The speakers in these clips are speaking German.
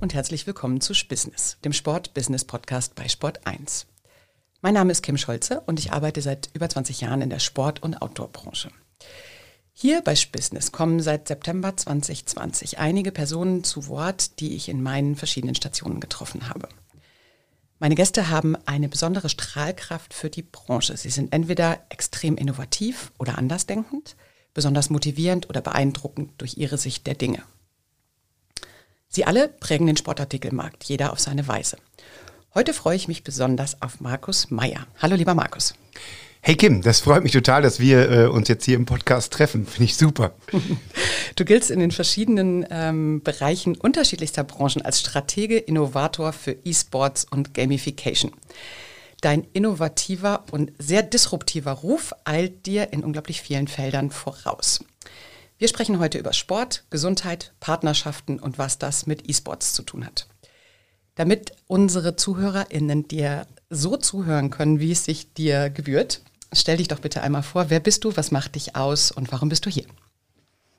und herzlich willkommen zu Spissness, dem Sport-Business-Podcast bei Sport 1. Mein Name ist Kim Scholze und ich arbeite seit über 20 Jahren in der Sport- und Outdoor-Branche. Hier bei Spissness kommen seit September 2020 einige Personen zu Wort, die ich in meinen verschiedenen Stationen getroffen habe. Meine Gäste haben eine besondere Strahlkraft für die Branche. Sie sind entweder extrem innovativ oder andersdenkend, besonders motivierend oder beeindruckend durch ihre Sicht der Dinge. Sie alle prägen den Sportartikelmarkt, jeder auf seine Weise. Heute freue ich mich besonders auf Markus Meyer. Hallo, lieber Markus. Hey Kim, das freut mich total, dass wir äh, uns jetzt hier im Podcast treffen. Finde ich super. Du giltst in den verschiedenen ähm, Bereichen unterschiedlichster Branchen als Stratege, Innovator für E-Sports und Gamification. Dein innovativer und sehr disruptiver Ruf eilt dir in unglaublich vielen Feldern voraus. Wir sprechen heute über Sport, Gesundheit, Partnerschaften und was das mit E-Sports zu tun hat. Damit unsere ZuhörerInnen dir so zuhören können, wie es sich dir gebührt, stell dich doch bitte einmal vor, wer bist du, was macht dich aus und warum bist du hier?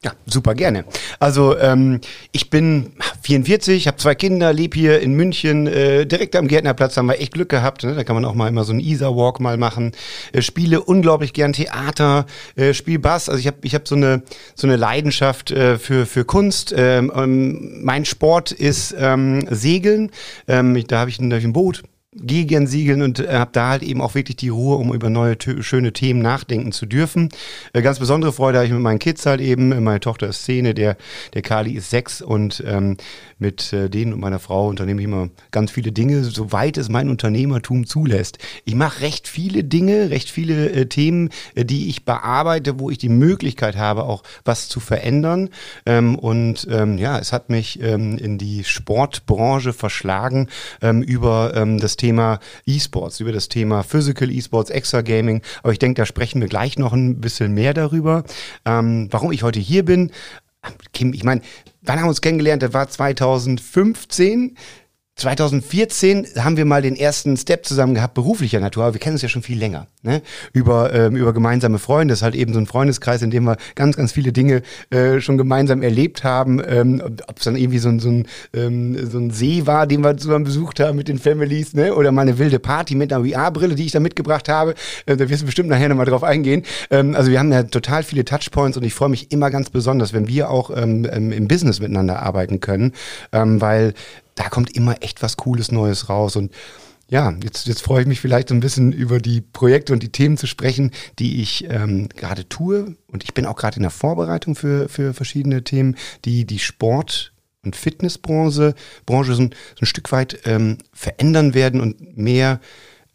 Ja, super gerne. Also ähm, ich bin 44, habe zwei Kinder, lebe hier in München, äh, direkt am Gärtnerplatz haben wir echt Glück gehabt. Ne? Da kann man auch mal immer so einen Isar-Walk mal machen. Äh, spiele unglaublich gern Theater, äh, spiele Bass. Also ich habe ich hab so eine so eine Leidenschaft äh, für für Kunst. Ähm, ähm, mein Sport ist ähm, Segeln. Ähm, da habe ich, hab ich ein Boot gegen Siegeln und äh, habe da halt eben auch wirklich die Ruhe, um über neue schöne Themen nachdenken zu dürfen. Äh, ganz besondere Freude habe ich mit meinen Kids halt eben. Meine Tochter ist Szene, der, der Kali ist sechs und ähm, mit äh, denen und meiner Frau unternehme ich immer ganz viele Dinge, soweit es mein Unternehmertum zulässt. Ich mache recht viele Dinge, recht viele äh, Themen, äh, die ich bearbeite, wo ich die Möglichkeit habe, auch was zu verändern. Ähm, und ähm, ja, es hat mich ähm, in die Sportbranche verschlagen ähm, über ähm, das Thema E-Sports, über das Thema Physical E-Sports, Extra Gaming. Aber ich denke, da sprechen wir gleich noch ein bisschen mehr darüber. Ähm, warum ich heute hier bin, Kim, ich meine, wann haben wir uns kennengelernt? Das war 2015. 2014 haben wir mal den ersten Step zusammen gehabt, beruflicher Natur, aber wir kennen uns ja schon viel länger, ne? Über, ähm, über gemeinsame Freunde. Das ist halt eben so ein Freundeskreis, in dem wir ganz, ganz viele Dinge äh, schon gemeinsam erlebt haben. Ähm, Ob es dann irgendwie so ein, so, ein, ähm, so ein See war, den wir zusammen besucht haben mit den Families, ne? Oder mal eine wilde Party mit einer VR-Brille, die ich da mitgebracht habe. Äh, da wirst du bestimmt nachher nochmal drauf eingehen. Ähm, also wir haben ja total viele Touchpoints und ich freue mich immer ganz besonders, wenn wir auch ähm, ähm im Business miteinander arbeiten können, ähm, weil da kommt immer echt was Cooles Neues raus. Und ja, jetzt, jetzt freue ich mich vielleicht ein bisschen über die Projekte und die Themen zu sprechen, die ich ähm, gerade tue. Und ich bin auch gerade in der Vorbereitung für, für verschiedene Themen, die die Sport- und Fitnessbranche Branche so ein, so ein Stück weit ähm, verändern werden und mehr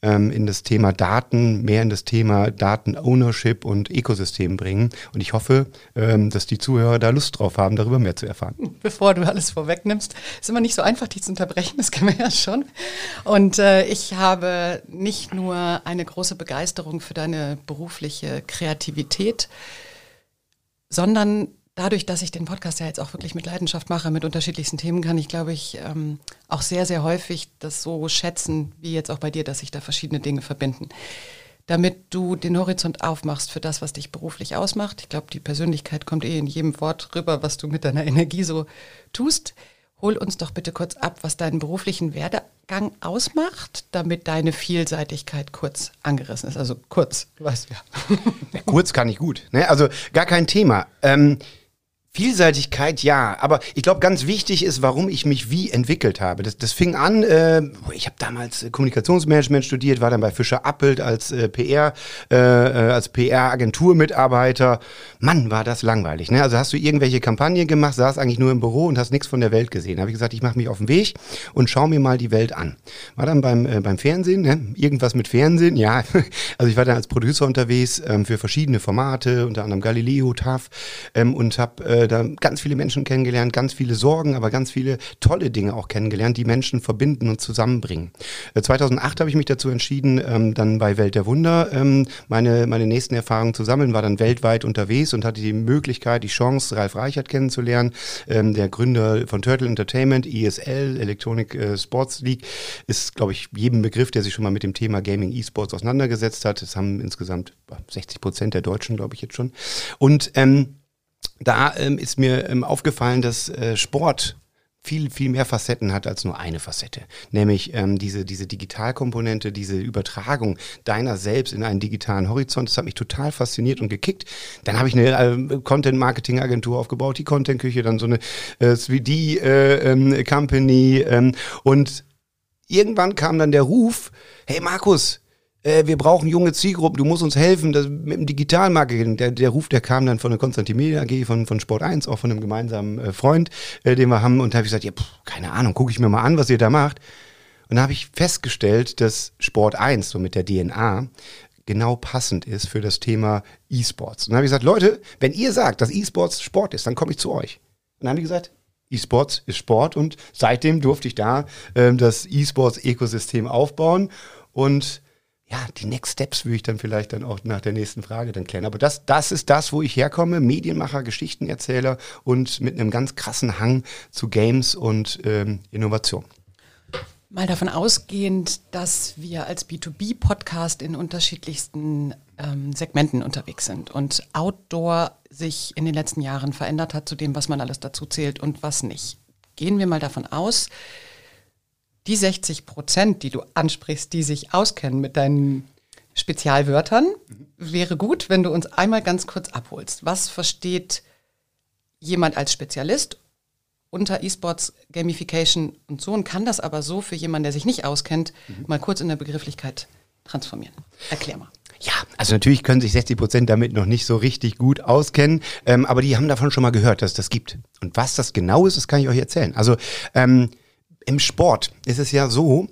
ähm, in das Thema Daten, mehr in das Thema Daten-Ownership und Ökosystem bringen. Und ich hoffe, ähm, dass die Zuhörer da Lust drauf haben, darüber mehr zu erfahren. Bevor du alles vorwegnimmst, ist immer nicht so einfach, dich zu unterbrechen, das kennen wir ja schon. Und äh, ich habe nicht nur eine große Begeisterung für deine berufliche Kreativität, sondern dadurch, dass ich den Podcast ja jetzt auch wirklich mit Leidenschaft mache, mit unterschiedlichsten Themen, kann ich, glaube ich, ähm, auch sehr, sehr häufig das so schätzen, wie jetzt auch bei dir, dass sich da verschiedene Dinge verbinden. Damit du den Horizont aufmachst für das, was dich beruflich ausmacht. Ich glaube, die Persönlichkeit kommt eh in jedem Wort rüber, was du mit deiner Energie so tust. Hol uns doch bitte kurz ab, was deinen beruflichen Werdegang ausmacht, damit deine Vielseitigkeit kurz angerissen ist. Also kurz, weißt du ja. ja kurz kann ich gut. Ne? Also gar kein Thema. Ähm, Vielseitigkeit, ja, aber ich glaube, ganz wichtig ist, warum ich mich wie entwickelt habe. Das, das fing an, äh, ich habe damals äh, Kommunikationsmanagement studiert, war dann bei Fischer Appelt als äh, PR, äh, äh als PR-Agenturmitarbeiter. Mann, war das langweilig. Ne? Also hast du irgendwelche Kampagnen gemacht, saß eigentlich nur im Büro und hast nichts von der Welt gesehen. Da habe ich gesagt, ich mache mich auf den Weg und schau mir mal die Welt an. War dann beim, äh, beim Fernsehen, ne? irgendwas mit Fernsehen, ja. Also ich war dann als Producer unterwegs ähm, für verschiedene Formate, unter anderem Galileo, TAF ähm, und habe äh, da ganz viele Menschen kennengelernt, ganz viele Sorgen, aber ganz viele tolle Dinge auch kennengelernt, die Menschen verbinden und zusammenbringen. 2008 äh, habe ich mich dazu entschieden, ähm, dann bei Welt der Wunder ähm, meine, meine nächsten Erfahrungen zu sammeln, war dann weltweit unterwegs und hatte die Möglichkeit, die Chance, Ralf Reichert kennenzulernen, ähm, der Gründer von Turtle Entertainment, ESL, Electronic äh, Sports League, ist, glaube ich, jedem Begriff, der sich schon mal mit dem Thema Gaming E-Sports auseinandergesetzt hat. Das haben insgesamt 60 Prozent der Deutschen, glaube ich, jetzt schon. Und ähm, da ähm, ist mir ähm, aufgefallen, dass äh, Sport viel, viel mehr Facetten hat als nur eine Facette. Nämlich ähm, diese, diese Digitalkomponente, diese Übertragung deiner selbst in einen digitalen Horizont. Das hat mich total fasziniert und gekickt. Dann habe ich eine äh, Content-Marketing-Agentur aufgebaut, die Content-Küche, dann so eine äh, 3D-Company äh, ähm, und irgendwann kam dann der Ruf, hey Markus, äh, wir brauchen junge Zielgruppen, du musst uns helfen das, mit dem Digitalmarketing. Der, der Ruf, der kam dann von der Konstantin Media AG, von, von Sport 1, auch von einem gemeinsamen äh, Freund, äh, den wir haben. Und da habe ich gesagt, ja, pff, keine Ahnung, gucke ich mir mal an, was ihr da macht. Und da habe ich festgestellt, dass Sport 1, so mit der DNA, genau passend ist für das Thema E-Sports. Und dann habe ich gesagt, Leute, wenn ihr sagt, dass E-Sports Sport ist, dann komme ich zu euch. Und dann haben die gesagt, E-Sports ist Sport und seitdem durfte ich da ähm, das E-Sports-Ökosystem aufbauen und ja, die Next Steps würde ich dann vielleicht dann auch nach der nächsten Frage dann klären. Aber das, das ist das, wo ich herkomme, Medienmacher, Geschichtenerzähler und mit einem ganz krassen Hang zu Games und ähm, Innovation. Mal davon ausgehend, dass wir als B2B-Podcast in unterschiedlichsten ähm, Segmenten unterwegs sind und Outdoor sich in den letzten Jahren verändert hat zu dem, was man alles dazu zählt und was nicht. Gehen wir mal davon aus, die 60 Prozent, die du ansprichst, die sich auskennen mit deinen Spezialwörtern, mhm. wäre gut, wenn du uns einmal ganz kurz abholst. Was versteht jemand als Spezialist unter E-Sports, Gamification und so und kann das aber so für jemanden, der sich nicht auskennt, mhm. mal kurz in der Begrifflichkeit transformieren? Erklär mal. Ja, also natürlich können sich 60 Prozent damit noch nicht so richtig gut auskennen, ähm, aber die haben davon schon mal gehört, dass es das gibt. Und was das genau ist, das kann ich euch erzählen. Also ähm, im Sport ist es ja so,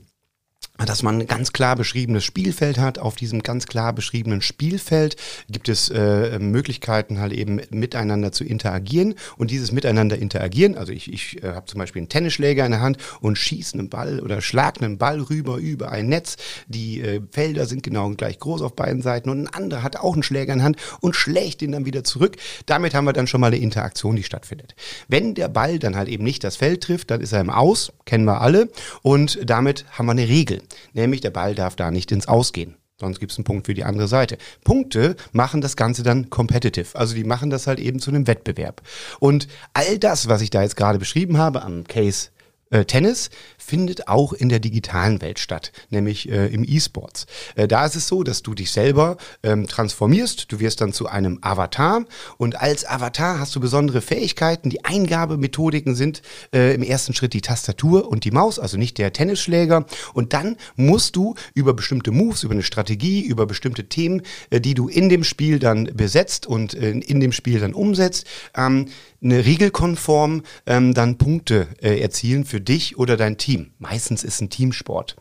dass man ein ganz klar beschriebenes Spielfeld hat. Auf diesem ganz klar beschriebenen Spielfeld gibt es äh, Möglichkeiten, halt eben miteinander zu interagieren. Und dieses Miteinander interagieren, also ich, ich äh, habe zum Beispiel einen Tennisschläger in der Hand und schieße einen Ball oder schlage einen Ball rüber über ein Netz. Die äh, Felder sind genau gleich groß auf beiden Seiten und ein anderer hat auch einen Schläger in der Hand und schlägt ihn dann wieder zurück. Damit haben wir dann schon mal eine Interaktion, die stattfindet. Wenn der Ball dann halt eben nicht das Feld trifft, dann ist er im Aus, kennen wir alle. Und damit haben wir eine Regel nämlich der Ball darf da nicht ins Ausgehen. Sonst gibt es einen Punkt für die andere Seite. Punkte machen das Ganze dann competitive. Also die machen das halt eben zu einem Wettbewerb. Und all das, was ich da jetzt gerade beschrieben habe am Case äh, Tennis findet auch in der digitalen Welt statt, nämlich äh, im E-Sports. Äh, da ist es so, dass du dich selber ähm, transformierst, du wirst dann zu einem Avatar und als Avatar hast du besondere Fähigkeiten. Die Eingabemethodiken sind äh, im ersten Schritt die Tastatur und die Maus, also nicht der Tennisschläger. Und dann musst du über bestimmte Moves, über eine Strategie, über bestimmte Themen, äh, die du in dem Spiel dann besetzt und äh, in dem Spiel dann umsetzt, ähm, eine regelkonform ähm, dann Punkte erzielen für dich oder dein Team. Meistens ist ein Teamsport.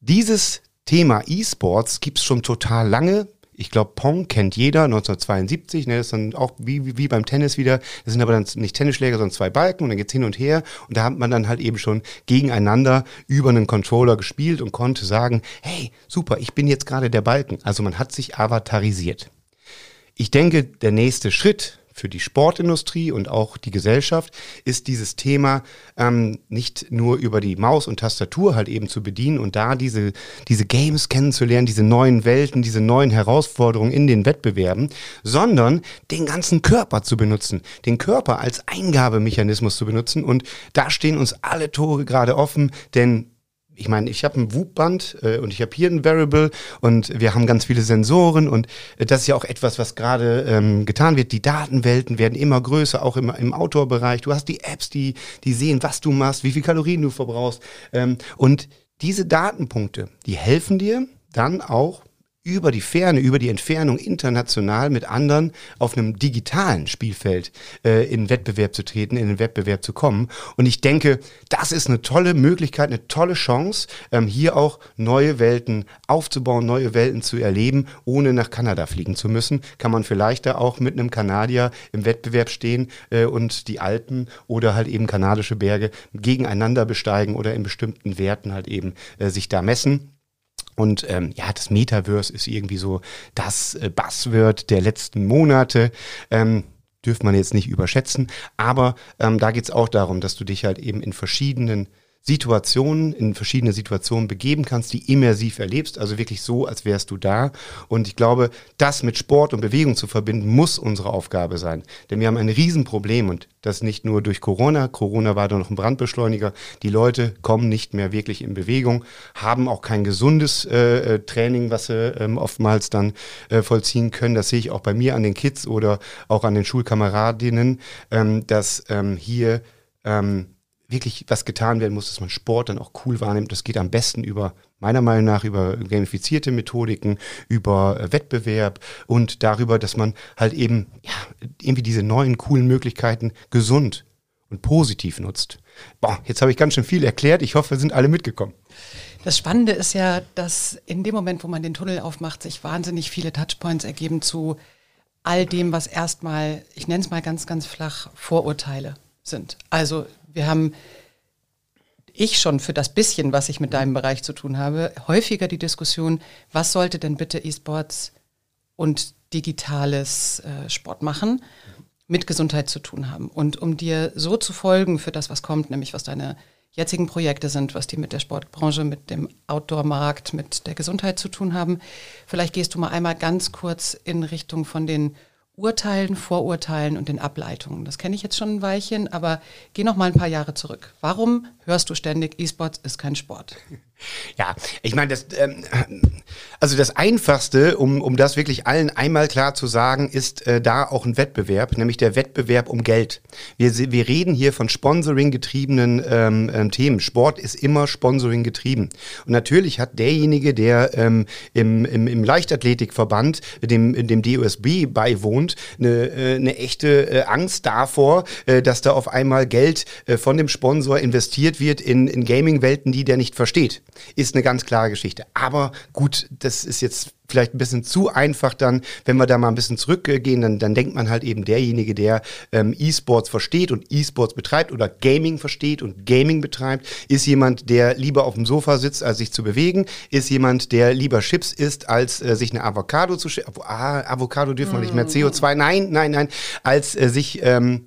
Dieses Thema E-Sports gibt's schon total lange. Ich glaube, Pong kennt jeder, 1972, ne, das ist dann auch wie, wie, beim Tennis wieder. Das sind aber dann nicht Tennisschläger, sondern zwei Balken und dann geht's hin und her. Und da hat man dann halt eben schon gegeneinander über einen Controller gespielt und konnte sagen, hey, super, ich bin jetzt gerade der Balken. Also man hat sich avatarisiert. Ich denke, der nächste Schritt für die Sportindustrie und auch die Gesellschaft ist dieses Thema ähm, nicht nur über die Maus und Tastatur halt eben zu bedienen und da diese, diese Games kennenzulernen, diese neuen Welten, diese neuen Herausforderungen in den Wettbewerben, sondern den ganzen Körper zu benutzen, den Körper als Eingabemechanismus zu benutzen. Und da stehen uns alle Tore gerade offen, denn ich meine, ich habe ein Whoop-Band äh, und ich habe hier ein Variable und wir haben ganz viele Sensoren und äh, das ist ja auch etwas, was gerade ähm, getan wird. Die Datenwelten werden immer größer, auch im, im Outdoor-Bereich. Du hast die Apps, die, die sehen, was du machst, wie viel Kalorien du verbrauchst. Ähm, und diese Datenpunkte, die helfen dir dann auch über die Ferne, über die Entfernung international mit anderen auf einem digitalen Spielfeld äh, in Wettbewerb zu treten, in den Wettbewerb zu kommen. Und ich denke, das ist eine tolle Möglichkeit, eine tolle Chance, ähm, hier auch neue Welten aufzubauen, neue Welten zu erleben, ohne nach Kanada fliegen zu müssen. Kann man vielleicht da auch mit einem Kanadier im Wettbewerb stehen äh, und die Alpen oder halt eben kanadische Berge gegeneinander besteigen oder in bestimmten Werten halt eben äh, sich da messen. Und ähm, ja, das Metaverse ist irgendwie so das äh, Buzzword der letzten Monate. Ähm, dürfte man jetzt nicht überschätzen. Aber ähm, da geht's auch darum, dass du dich halt eben in verschiedenen Situationen, in verschiedene Situationen begeben kannst, die immersiv erlebst, also wirklich so, als wärst du da. Und ich glaube, das mit Sport und Bewegung zu verbinden, muss unsere Aufgabe sein. Denn wir haben ein Riesenproblem und das nicht nur durch Corona. Corona war da noch ein Brandbeschleuniger. Die Leute kommen nicht mehr wirklich in Bewegung, haben auch kein gesundes äh, äh Training, was sie ähm, oftmals dann äh, vollziehen können. Das sehe ich auch bei mir an den Kids oder auch an den Schulkameradinnen, ähm, dass ähm, hier ähm, wirklich was getan werden muss, dass man Sport dann auch cool wahrnimmt. Das geht am besten über, meiner Meinung nach, über gamifizierte Methodiken, über äh, Wettbewerb und darüber, dass man halt eben, ja, irgendwie diese neuen coolen Möglichkeiten gesund und positiv nutzt. Boah, jetzt habe ich ganz schön viel erklärt. Ich hoffe, wir sind alle mitgekommen. Das Spannende ist ja, dass in dem Moment, wo man den Tunnel aufmacht, sich wahnsinnig viele Touchpoints ergeben zu all dem, was erstmal, ich nenne es mal ganz, ganz flach, Vorurteile sind. Also wir haben, ich schon für das bisschen, was ich mit deinem Bereich zu tun habe, häufiger die Diskussion, was sollte denn bitte E-Sports und digitales äh, Sport machen, mit Gesundheit zu tun haben. Und um dir so zu folgen für das, was kommt, nämlich was deine jetzigen Projekte sind, was die mit der Sportbranche, mit dem Outdoor-Markt, mit der Gesundheit zu tun haben. Vielleicht gehst du mal einmal ganz kurz in Richtung von den Urteilen, Vorurteilen und den Ableitungen. Das kenne ich jetzt schon ein Weilchen, aber geh noch mal ein paar Jahre zurück. Warum hörst du ständig, E-Sports ist kein Sport? Ja, ich meine, das, ähm, also das Einfachste, um, um das wirklich allen einmal klar zu sagen, ist äh, da auch ein Wettbewerb, nämlich der Wettbewerb um Geld. Wir, wir reden hier von Sponsoring getriebenen ähm, ähm, Themen. Sport ist immer Sponsoring getrieben. Und natürlich hat derjenige, der ähm, im, im, im Leichtathletikverband, dem, dem DOSB beiwohnt, eine, äh, eine echte äh, Angst davor, äh, dass da auf einmal Geld äh, von dem Sponsor investiert wird in, in Gaming-Welten, die der nicht versteht ist eine ganz klare Geschichte. Aber gut, das ist jetzt vielleicht ein bisschen zu einfach dann, wenn wir da mal ein bisschen zurückgehen, dann, dann denkt man halt eben derjenige, der ähm, E-Sports versteht und E-Sports betreibt oder Gaming versteht und Gaming betreibt, ist jemand, der lieber auf dem Sofa sitzt, als sich zu bewegen, ist jemand, der lieber Chips isst, als äh, sich eine Avocado zu ah, Avocado dürfen wir nicht mehr, CO2, nein, nein, nein, als äh, sich ähm,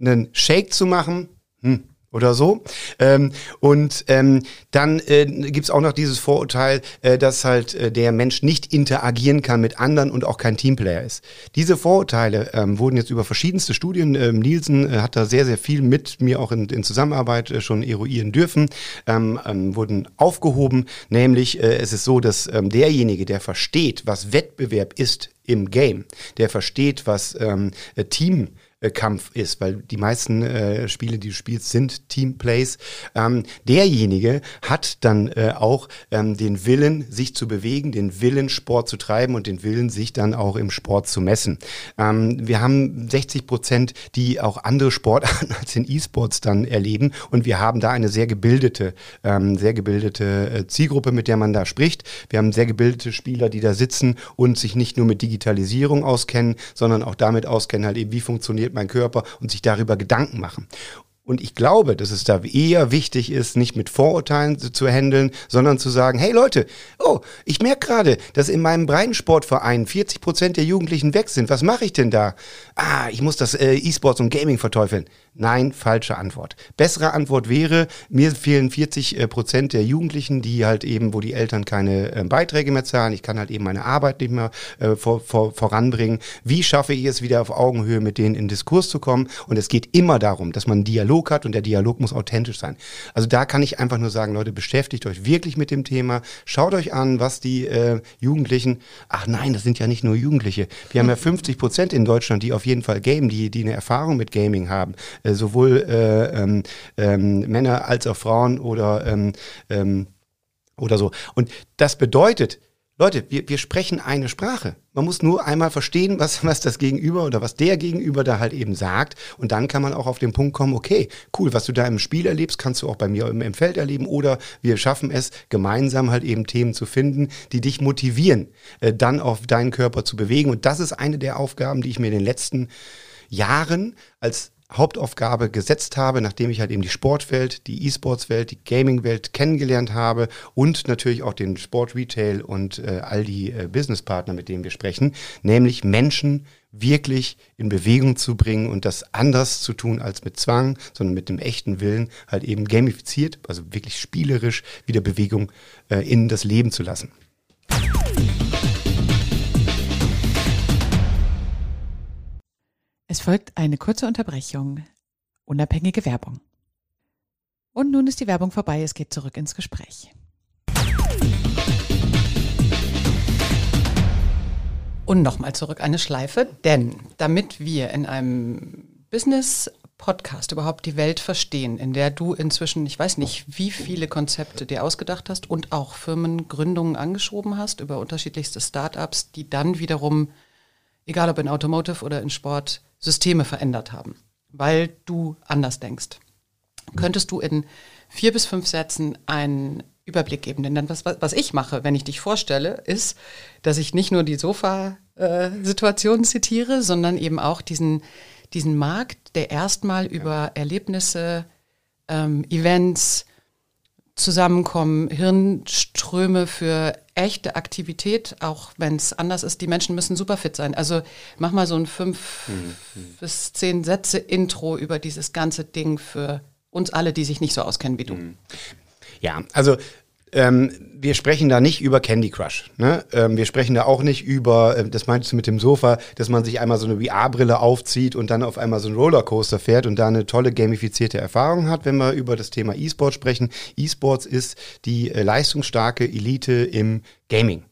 einen Shake zu machen, hm, oder so. Ähm, und ähm, dann äh, gibt auch noch dieses Vorurteil, äh, dass halt äh, der Mensch nicht interagieren kann mit anderen und auch kein Teamplayer ist. Diese Vorurteile ähm, wurden jetzt über verschiedenste Studien, ähm, Nielsen äh, hat da sehr, sehr viel mit mir auch in, in Zusammenarbeit äh, schon eruieren dürfen, ähm, ähm, wurden aufgehoben. Nämlich äh, es ist so, dass ähm, derjenige, der versteht, was Wettbewerb ist im Game, der versteht, was ähm, Team äh, Kampf ist, weil die meisten äh, Spiele, die du spielst, sind Teamplays. Ähm, derjenige hat dann äh, auch ähm, den Willen, sich zu bewegen, den Willen, Sport zu treiben und den Willen, sich dann auch im Sport zu messen. Ähm, wir haben 60 Prozent, die auch andere Sportarten als den E-Sports dann erleben und wir haben da eine sehr gebildete, ähm, sehr gebildete äh, Zielgruppe, mit der man da spricht. Wir haben sehr gebildete Spieler, die da sitzen und sich nicht nur mit Digitalisierung auskennen, sondern auch damit auskennen, halt eben, wie funktioniert funktioniert mein Körper und sich darüber Gedanken machen. Und ich glaube, dass es da eher wichtig ist, nicht mit Vorurteilen zu, zu handeln, sondern zu sagen, hey Leute, oh, ich merke gerade, dass in meinem Breitensportverein 40 Prozent der Jugendlichen weg sind. Was mache ich denn da? Ah, ich muss das äh, E-Sports und Gaming verteufeln. Nein, falsche Antwort. Bessere Antwort wäre, mir fehlen 40 äh, Prozent der Jugendlichen, die halt eben, wo die Eltern keine äh, Beiträge mehr zahlen. Ich kann halt eben meine Arbeit nicht mehr äh, vor, vor, voranbringen. Wie schaffe ich es wieder auf Augenhöhe mit denen in Diskurs zu kommen? Und es geht immer darum, dass man einen Dialog hat und der Dialog muss authentisch sein. Also da kann ich einfach nur sagen, Leute, beschäftigt euch wirklich mit dem Thema. Schaut euch an, was die äh, Jugendlichen, ach nein, das sind ja nicht nur Jugendliche. Wir haben ja 50 Prozent in Deutschland, die auf jeden Fall gamen, die, die eine Erfahrung mit Gaming haben äh, sowohl äh, ähm, ähm, Männer als auch Frauen oder, ähm, ähm, oder so. Und das bedeutet, Leute, wir, wir sprechen eine Sprache. Man muss nur einmal verstehen, was, was das Gegenüber oder was der Gegenüber da halt eben sagt. Und dann kann man auch auf den Punkt kommen, okay, cool, was du da im Spiel erlebst, kannst du auch bei mir im, im Feld erleben. Oder wir schaffen es, gemeinsam halt eben Themen zu finden, die dich motivieren, äh, dann auf deinen Körper zu bewegen. Und das ist eine der Aufgaben, die ich mir in den letzten Jahren als Hauptaufgabe gesetzt habe, nachdem ich halt eben die Sportwelt, die E-Sports-Welt, die Gaming-Welt kennengelernt habe und natürlich auch den Sport-Retail und äh, all die äh, Businesspartner, mit denen wir sprechen, nämlich Menschen wirklich in Bewegung zu bringen und das anders zu tun als mit Zwang, sondern mit dem echten Willen, halt eben gamifiziert, also wirklich spielerisch wieder Bewegung äh, in das Leben zu lassen. Es folgt eine kurze Unterbrechung. Unabhängige Werbung. Und nun ist die Werbung vorbei, es geht zurück ins Gespräch. Und nochmal zurück eine Schleife, denn damit wir in einem Business-Podcast überhaupt die Welt verstehen, in der du inzwischen, ich weiß nicht, wie viele Konzepte dir ausgedacht hast und auch Firmengründungen angeschoben hast über unterschiedlichste Startups, die dann wiederum, egal ob in Automotive oder in Sport, Systeme verändert haben, weil du anders denkst. Könntest du in vier bis fünf Sätzen einen Überblick geben? Denn dann, was, was ich mache, wenn ich dich vorstelle, ist, dass ich nicht nur die Sofa-Situation zitiere, sondern eben auch diesen, diesen Markt, der erstmal über Erlebnisse, ähm, Events, Zusammenkommen, Hirnströme für echte Aktivität, auch wenn es anders ist. Die Menschen müssen super fit sein. Also mach mal so ein fünf mhm. bis zehn Sätze Intro über dieses ganze Ding für uns alle, die sich nicht so auskennen wie du. Mhm. Ja, also ähm, wir sprechen da nicht über Candy Crush. Ne? Ähm, wir sprechen da auch nicht über, äh, das meintest du mit dem Sofa, dass man sich einmal so eine VR-Brille aufzieht und dann auf einmal so einen Rollercoaster fährt und da eine tolle gamifizierte Erfahrung hat, wenn wir über das Thema E-Sport sprechen. E-Sports ist die äh, leistungsstarke Elite im Gaming.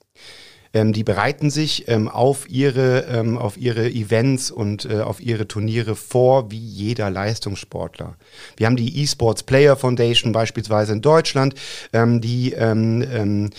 Ähm, die bereiten sich ähm, auf, ihre, ähm, auf ihre Events und äh, auf ihre Turniere vor, wie jeder Leistungssportler. Wir haben die eSports Player Foundation beispielsweise in Deutschland, ähm, die ähm, ähm, äh,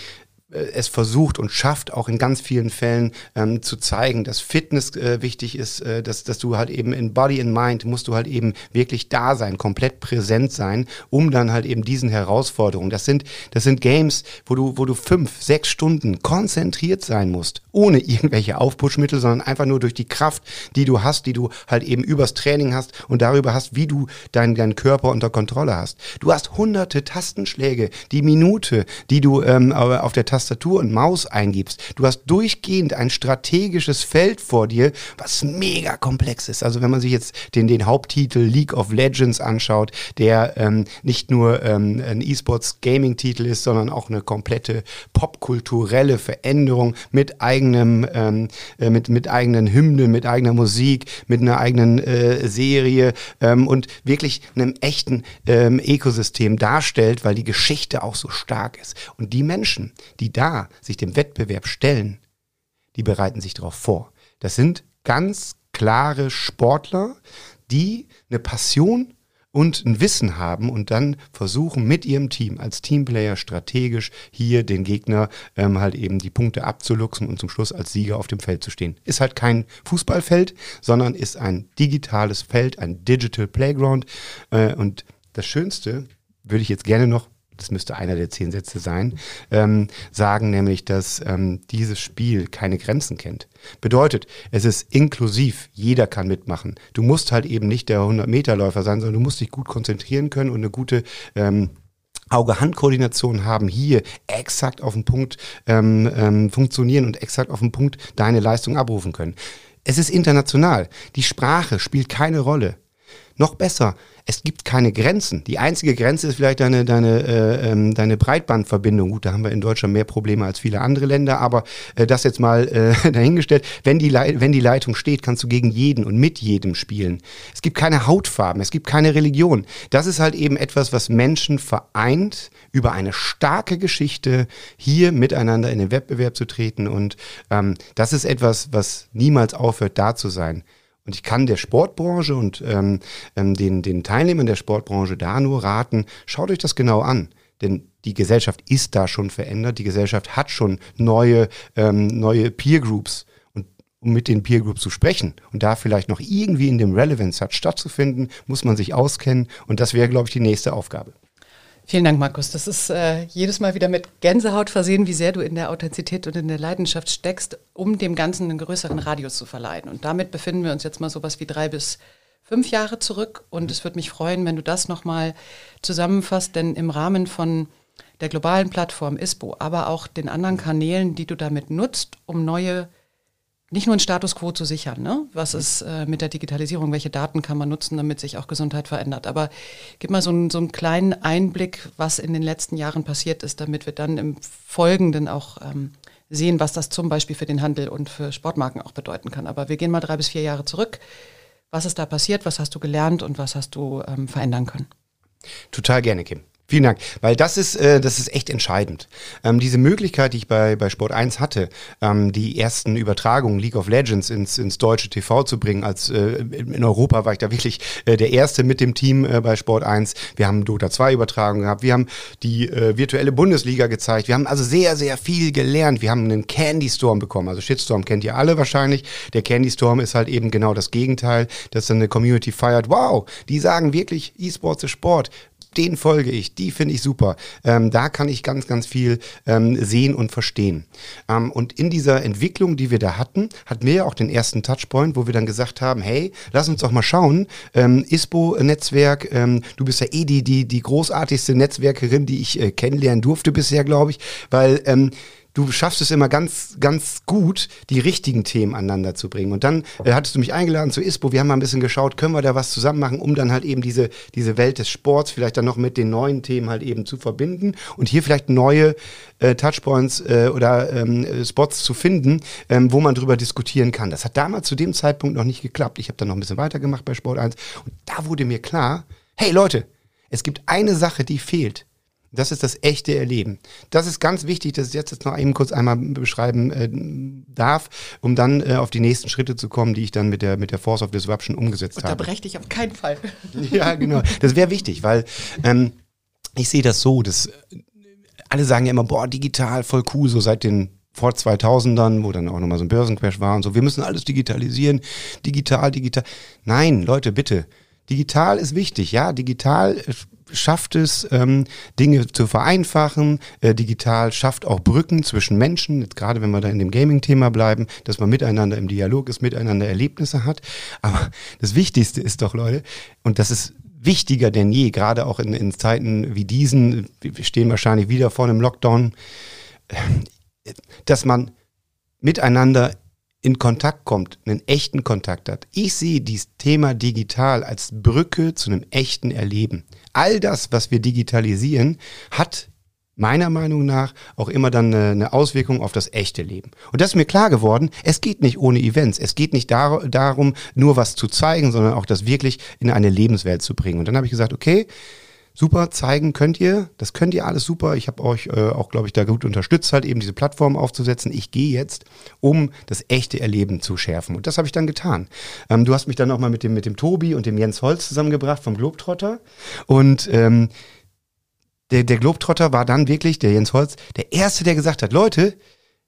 es versucht und schafft, auch in ganz vielen Fällen ähm, zu zeigen, dass Fitness äh, wichtig ist, äh, dass, dass du halt eben in Body and Mind musst du halt eben wirklich da sein, komplett präsent sein, um dann halt eben diesen Herausforderungen. Das sind, das sind Games, wo du, wo du fünf, sechs Stunden konzentriert sein musst, ohne irgendwelche Aufpushmittel, sondern einfach nur durch die Kraft, die du hast, die du halt eben übers Training hast und darüber hast, wie du deinen deinen Körper unter Kontrolle hast. Du hast hunderte Tastenschläge, die Minute, die du ähm, auf der Tastatur und Maus eingibst. Du hast durchgehend ein strategisches Feld vor dir, was mega komplex ist. Also wenn man sich jetzt den, den Haupttitel League of Legends anschaut, der ähm, nicht nur ähm, ein E-Sports Gaming-Titel ist, sondern auch eine komplette popkulturelle Veränderung mit eigenem, ähm, äh, mit, mit eigenen Hymnen, mit eigener Musik, mit einer eigenen äh, Serie ähm, und wirklich einem echten ähm, Ökosystem darstellt, weil die Geschichte auch so stark ist. Und die Menschen, die da sich dem Wettbewerb stellen, die bereiten sich darauf vor. Das sind ganz klare Sportler, die eine Passion und ein Wissen haben und dann versuchen mit ihrem Team als Teamplayer strategisch hier den Gegner ähm, halt eben die Punkte abzuluxen und zum Schluss als Sieger auf dem Feld zu stehen. Ist halt kein Fußballfeld, sondern ist ein digitales Feld, ein Digital Playground. Äh, und das Schönste würde ich jetzt gerne noch das müsste einer der zehn Sätze sein, ähm, sagen nämlich, dass ähm, dieses Spiel keine Grenzen kennt. Bedeutet, es ist inklusiv, jeder kann mitmachen. Du musst halt eben nicht der 100-Meter-Läufer sein, sondern du musst dich gut konzentrieren können und eine gute ähm, Auge-Hand-Koordination haben, hier exakt auf den Punkt ähm, ähm, funktionieren und exakt auf den Punkt deine Leistung abrufen können. Es ist international. Die Sprache spielt keine Rolle. Noch besser, es gibt keine Grenzen. Die einzige Grenze ist vielleicht deine, deine, äh, ähm, deine Breitbandverbindung. Gut, da haben wir in Deutschland mehr Probleme als viele andere Länder, aber äh, das jetzt mal äh, dahingestellt. Wenn die, wenn die Leitung steht, kannst du gegen jeden und mit jedem spielen. Es gibt keine Hautfarben, es gibt keine Religion. Das ist halt eben etwas, was Menschen vereint, über eine starke Geschichte hier miteinander in den Wettbewerb zu treten. Und ähm, das ist etwas, was niemals aufhört, da zu sein. Und ich kann der Sportbranche und ähm, ähm, den, den Teilnehmern der Sportbranche da nur raten, schaut euch das genau an. Denn die Gesellschaft ist da schon verändert, die Gesellschaft hat schon neue, ähm, neue Peer Groups. Und um mit den Peer Groups zu sprechen und da vielleicht noch irgendwie in dem Relevance hat stattzufinden, muss man sich auskennen. Und das wäre, glaube ich, die nächste Aufgabe. Vielen Dank, Markus. Das ist äh, jedes Mal wieder mit Gänsehaut versehen, wie sehr du in der Authentizität und in der Leidenschaft steckst, um dem Ganzen einen größeren Radius zu verleihen. Und damit befinden wir uns jetzt mal so was wie drei bis fünf Jahre zurück und es würde mich freuen, wenn du das nochmal zusammenfasst, denn im Rahmen von der globalen Plattform ISPO, aber auch den anderen Kanälen, die du damit nutzt, um neue nicht nur einen Status quo zu sichern. Ne? Was ist äh, mit der Digitalisierung? Welche Daten kann man nutzen, damit sich auch Gesundheit verändert? Aber gib mal so, einen, so einen kleinen Einblick, was in den letzten Jahren passiert ist, damit wir dann im Folgenden auch ähm, sehen, was das zum Beispiel für den Handel und für Sportmarken auch bedeuten kann. Aber wir gehen mal drei bis vier Jahre zurück. Was ist da passiert? Was hast du gelernt und was hast du ähm, verändern können? Total gerne, Kim. Vielen Dank, weil das ist, äh, das ist echt entscheidend. Ähm, diese Möglichkeit, die ich bei, bei Sport 1 hatte, ähm, die ersten Übertragungen League of Legends ins, ins deutsche TV zu bringen, als äh, in Europa war ich da wirklich äh, der Erste mit dem Team äh, bei Sport 1. Wir haben Dota 2 Übertragungen gehabt, wir haben die äh, virtuelle Bundesliga gezeigt, wir haben also sehr, sehr viel gelernt. Wir haben einen Candy Storm bekommen, also Shitstorm kennt ihr alle wahrscheinlich. Der Candy Storm ist halt eben genau das Gegenteil, dass dann eine Community feiert, wow, die sagen wirklich, E-Sports ist Sport den folge ich, die finde ich super. Ähm, da kann ich ganz, ganz viel ähm, sehen und verstehen. Ähm, und in dieser Entwicklung, die wir da hatten, hatten wir ja auch den ersten Touchpoint, wo wir dann gesagt haben, hey, lass uns doch mal schauen, ähm, ISPO-Netzwerk, ähm, du bist ja eh die, die, die großartigste Netzwerkerin, die ich äh, kennenlernen durfte bisher, glaube ich, weil ähm, du schaffst es immer ganz, ganz gut, die richtigen Themen aneinander zu bringen. Und dann äh, hattest du mich eingeladen zu ISPO. Wir haben mal ein bisschen geschaut, können wir da was zusammen machen, um dann halt eben diese, diese Welt des Sports vielleicht dann noch mit den neuen Themen halt eben zu verbinden und hier vielleicht neue äh, Touchpoints äh, oder ähm, Spots zu finden, ähm, wo man drüber diskutieren kann. Das hat damals zu dem Zeitpunkt noch nicht geklappt. Ich habe dann noch ein bisschen weitergemacht bei Sport 1 und da wurde mir klar, hey Leute, es gibt eine Sache, die fehlt. Das ist das echte Erleben. Das ist ganz wichtig, dass ich jetzt noch eben kurz einmal beschreiben äh, darf, um dann äh, auf die nächsten Schritte zu kommen, die ich dann mit der, mit der Force of Disruption umgesetzt habe. Unterbreche dich auf keinen Fall. ja, genau. Das wäre wichtig, weil ähm, ich sehe das so, dass alle sagen ja immer, boah, digital, voll cool, so seit den vor 2000ern, wo dann auch nochmal so ein Börsencrash war und so, wir müssen alles digitalisieren, digital, digital. Nein, Leute, bitte. Digital ist wichtig, ja, digital schafft es, ähm, Dinge zu vereinfachen. Äh, digital schafft auch Brücken zwischen Menschen, gerade wenn wir da in dem Gaming-Thema bleiben, dass man miteinander im Dialog ist, miteinander Erlebnisse hat. Aber das Wichtigste ist doch, Leute, und das ist wichtiger denn je, gerade auch in, in Zeiten wie diesen, wir stehen wahrscheinlich wieder vor einem Lockdown, dass man miteinander in Kontakt kommt, einen echten Kontakt hat. Ich sehe dieses Thema digital als Brücke zu einem echten Erleben. All das, was wir digitalisieren, hat meiner Meinung nach auch immer dann eine, Auswirkung auf das echte Leben. Und das ist mir klar geworden, es geht nicht ohne Events. Es geht nicht dar darum, nur was zu zeigen, sondern auch das wirklich in eine Lebenswelt zu bringen. Und dann habe ich gesagt, okay, super zeigen könnt ihr. Das könnt ihr alles super. Ich habe euch äh, auch, glaube ich, da gut unterstützt, halt eben diese Plattform aufzusetzen. Ich gehe jetzt, um das echte Erleben zu schärfen. Und das habe ich dann getan. Ähm, du hast mich dann auch mal mit dem, mit dem Tobi und dem Jens Holz zusammengebracht vom Globetrotter. Und ähm, der, der Globetrotter war dann wirklich, der Jens Holz, der Erste, der gesagt hat, Leute,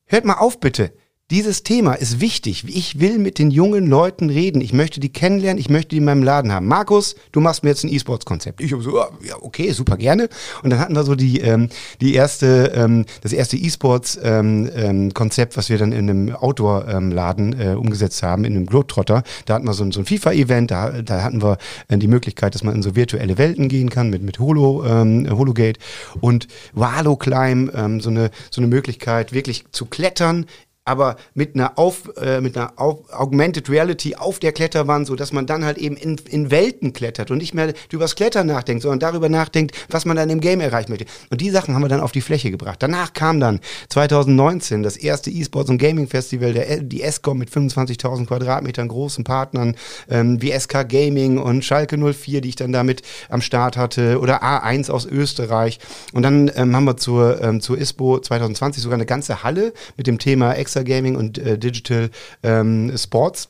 hört mal auf bitte. Dieses Thema ist wichtig. Ich will mit den jungen Leuten reden. Ich möchte die kennenlernen. Ich möchte die in meinem Laden haben. Markus, du machst mir jetzt ein E-Sports-Konzept. Ich habe so, ja, okay, super gerne. Und dann hatten wir so die, ähm, die erste, ähm, das erste E-Sports-Konzept, ähm, was wir dann in einem Outdoor-Laden äh, umgesetzt haben, in einem Globetrotter. Da hatten wir so ein, so ein FIFA-Event. Da, da hatten wir äh, die Möglichkeit, dass man in so virtuelle Welten gehen kann mit, mit Holo, ähm, Hologate und Valo Climb, ähm, so, eine, so eine Möglichkeit, wirklich zu klettern aber mit einer, auf, äh, mit einer auf, Augmented Reality auf der Kletterwand, so dass man dann halt eben in, in Welten klettert und nicht mehr über das Klettern nachdenkt, sondern darüber nachdenkt, was man dann im Game erreichen möchte. Und die Sachen haben wir dann auf die Fläche gebracht. Danach kam dann 2019 das erste E-Sports und Gaming Festival, der, die ESCOM mit 25.000 Quadratmetern großen Partnern, ähm, wie SK Gaming und Schalke 04, die ich dann damit am Start hatte, oder A1 aus Österreich. Und dann ähm, haben wir zur, ähm, zur ISPO 2020 sogar eine ganze Halle mit dem Thema Pixar Gaming und äh, Digital ähm, Sports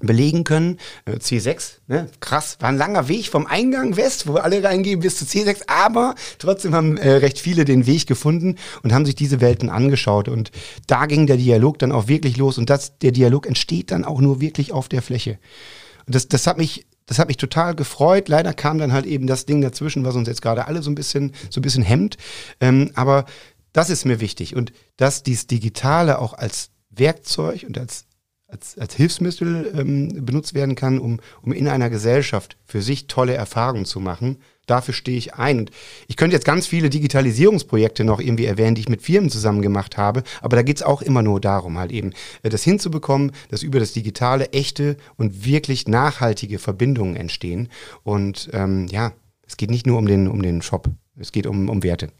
belegen können. Äh, C6, ne? krass, war ein langer Weg vom Eingang West, wo alle reingehen, bis zu C6, aber trotzdem haben äh, recht viele den Weg gefunden und haben sich diese Welten angeschaut und da ging der Dialog dann auch wirklich los und das, der Dialog entsteht dann auch nur wirklich auf der Fläche. Und das, das hat mich das hat mich total gefreut. Leider kam dann halt eben das Ding dazwischen, was uns jetzt gerade alle so ein bisschen, so ein bisschen hemmt. Ähm, aber das ist mir wichtig. Und dass dies Digitale auch als Werkzeug und als als, als Hilfsmittel ähm, benutzt werden kann, um, um in einer Gesellschaft für sich tolle Erfahrungen zu machen. Dafür stehe ich ein. Und ich könnte jetzt ganz viele Digitalisierungsprojekte noch irgendwie erwähnen, die ich mit Firmen zusammen gemacht habe, aber da geht es auch immer nur darum, halt eben äh, das hinzubekommen, dass über das Digitale echte und wirklich nachhaltige Verbindungen entstehen. Und ähm, ja, es geht nicht nur um den, um den Shop, es geht um, um Werte.